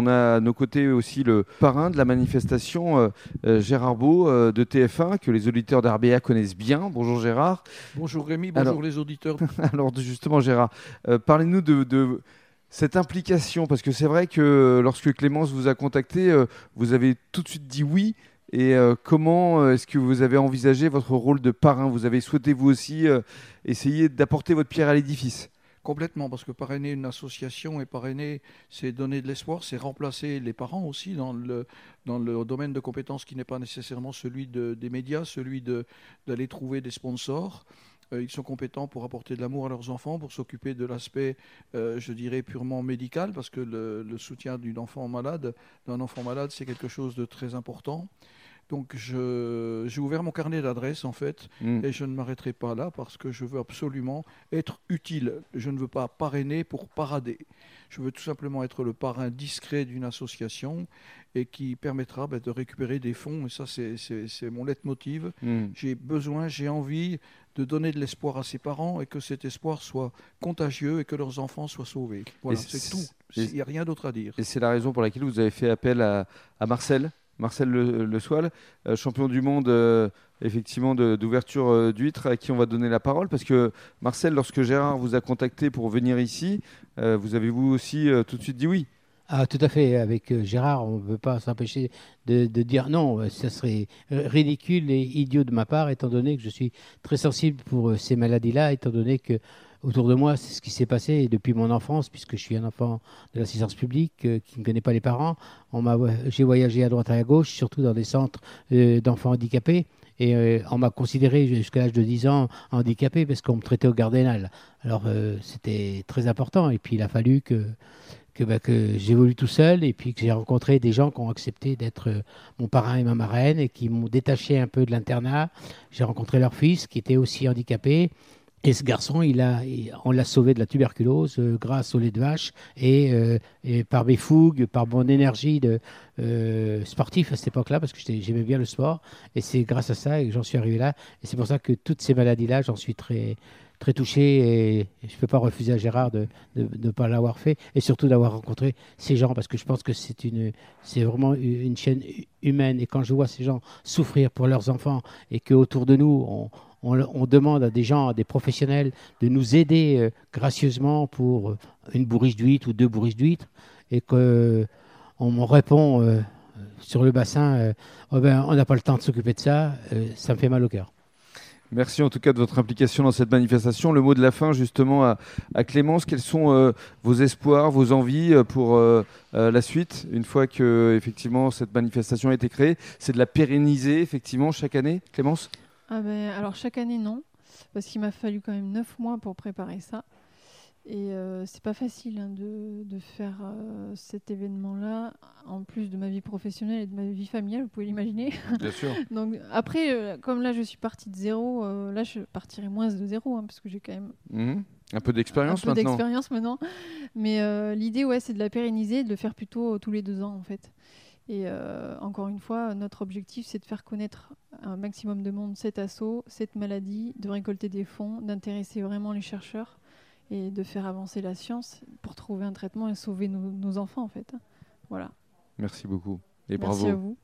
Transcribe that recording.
On a à nos côtés aussi le parrain de la manifestation, euh, euh, Gérard Beau euh, de TF1, que les auditeurs d'RBA connaissent bien. Bonjour Gérard. Bonjour Rémi, bonjour Alors- les auditeurs. Alors justement Gérard, euh, parlez-nous de, de cette implication, parce que c'est vrai que lorsque Clémence vous a contacté, vous avez tout de suite dit oui. Et euh, comment est-ce que vous avez envisagé votre rôle de parrain? Vous avez souhaité vous aussi euh, essayer d'apporter votre pierre à l'édifice? Complètement, parce que parrainer une association et parrainer, c'est donner de l'espoir, c'est remplacer les parents aussi dans le, dans le domaine de compétences qui n'est pas nécessairement celui de- des médias, celui d'aller trouver des sponsors. Euh, ils sont compétents pour apporter de l'amour à leurs enfants, pour s'occuper de l'aspect, euh, je dirais, purement médical, parce que le, le soutien d'une enfant malade, d'un enfant malade, c'est quelque chose de très important. Donc j'ai ouvert mon carnet d'adresses en fait Mm. et je ne m'arrêterai pas là parce que je veux absolument être utile. Je ne veux pas parrainer pour parader. Je veux tout simplement être le parrain discret d'une association et qui permettra ben, de récupérer des fonds. Et ça, c'est- mon leitmotiv. Mm. J'ai besoin, j'ai envie de donner de l'espoir à ses parents et que cet espoir soit contagieux et que leurs enfants soient sauvés. Voilà, c'est tout. Il n'y a rien d'autre à dire. Et c'est la raison pour laquelle vous avez fait appel à, à Marcel, Marcel Le, Soil, euh, champion du monde euh, effectivement d'ouverture euh, d'huîtres, à qui on va donner la parole. Parce que Marcel, lorsque Gérard vous a contacté pour venir ici, vous avez vous aussi tout de suite dit oui. Ah, tout à fait. Avec Gérard, on ne peut pas s'empêcher de, de dire non. Ça serait ridicule et idiot de ma part, étant donné que je suis très sensible pour ces maladies-là, étant donné que autour de moi, c'est ce qui s'est passé depuis mon enfance, puisque je suis un enfant de l'assistance publique euh, qui ne connaît pas les parents. On m'a, j'ai voyagé à droite et à gauche, surtout dans des centres euh, d'enfants handicapés. Et euh, on m'a considéré jusqu'à l'âge de 10 ans handicapé parce qu'on me traitait au gardénal. Alors c'était très important. Et puis il a fallu que que, bah, que j'évolue tout seul et puis que j'ai rencontré des gens qui ont accepté d'être mon parrain et ma marraine et qui m'ont détaché un peu de l'internat. J'ai rencontré leur fils qui était aussi handicapé. Et ce garçon, il a, on l'a sauvé de la tuberculose euh, grâce au lait de vache et, euh, et par mes fougues, par mon énergie de euh, sportif à cette époque-là, parce que j'aimais bien le sport. Et c'est grâce à ça que j'en suis arrivé là. Et c'est pour ça que toutes ces maladies-là, j'en suis très, très touché. Et je ne peux pas refuser à Gérard de ne pas l'avoir fait et surtout d'avoir rencontré ces gens parce que je pense que c'est vraiment une chaîne hu- humaine et quand je vois ces gens souffrir pour leurs enfants et que autour de nous on, on, on demande à des gens à des professionnels de nous aider euh, gracieusement pour euh, une bourriche d'huîtres ou deux bourriches d'huîtres et que on me répond euh, sur le bassin euh, Oh ben, on n'a pas le temps de s'occuper de ça euh, ça me fait mal au cœur. Merci en tout cas de votre implication dans cette manifestation. Le mot de la fin justement à, Clémence, quels sont euh, vos espoirs, vos envies euh, pour euh, euh, la suite une fois que effectivement cette manifestation a été créée? C'est de la pérenniser effectivement chaque année, Clémence? Ah ben, alors chaque année non, parce qu'il m'a fallu quand même neuf mois pour préparer ça. Et euh, c'est pas facile hein, de, de faire euh, cet événement-là, en plus de ma vie professionnelle et de ma vie familiale, vous pouvez l'imaginer. Bien sûr. Donc après, euh, comme là je suis partie de zéro, euh, là je partirai moins de zéro, hein, parce que j'ai quand même Mhm. Un peu d'expérience un peu maintenant. d'expérience maintenant. Mais l'idée, ouais, c'est de la pérenniser, de le faire plutôt tous les deux ans, en fait. Et encore une fois, notre objectif, c'est de faire connaître un maximum de monde cet assaut, cette maladie, de récolter des fonds, d'intéresser vraiment les chercheurs et de faire avancer la science pour trouver un traitement et sauver nos, nos enfants, en fait. Voilà. Merci beaucoup et Merci bravo. à vous.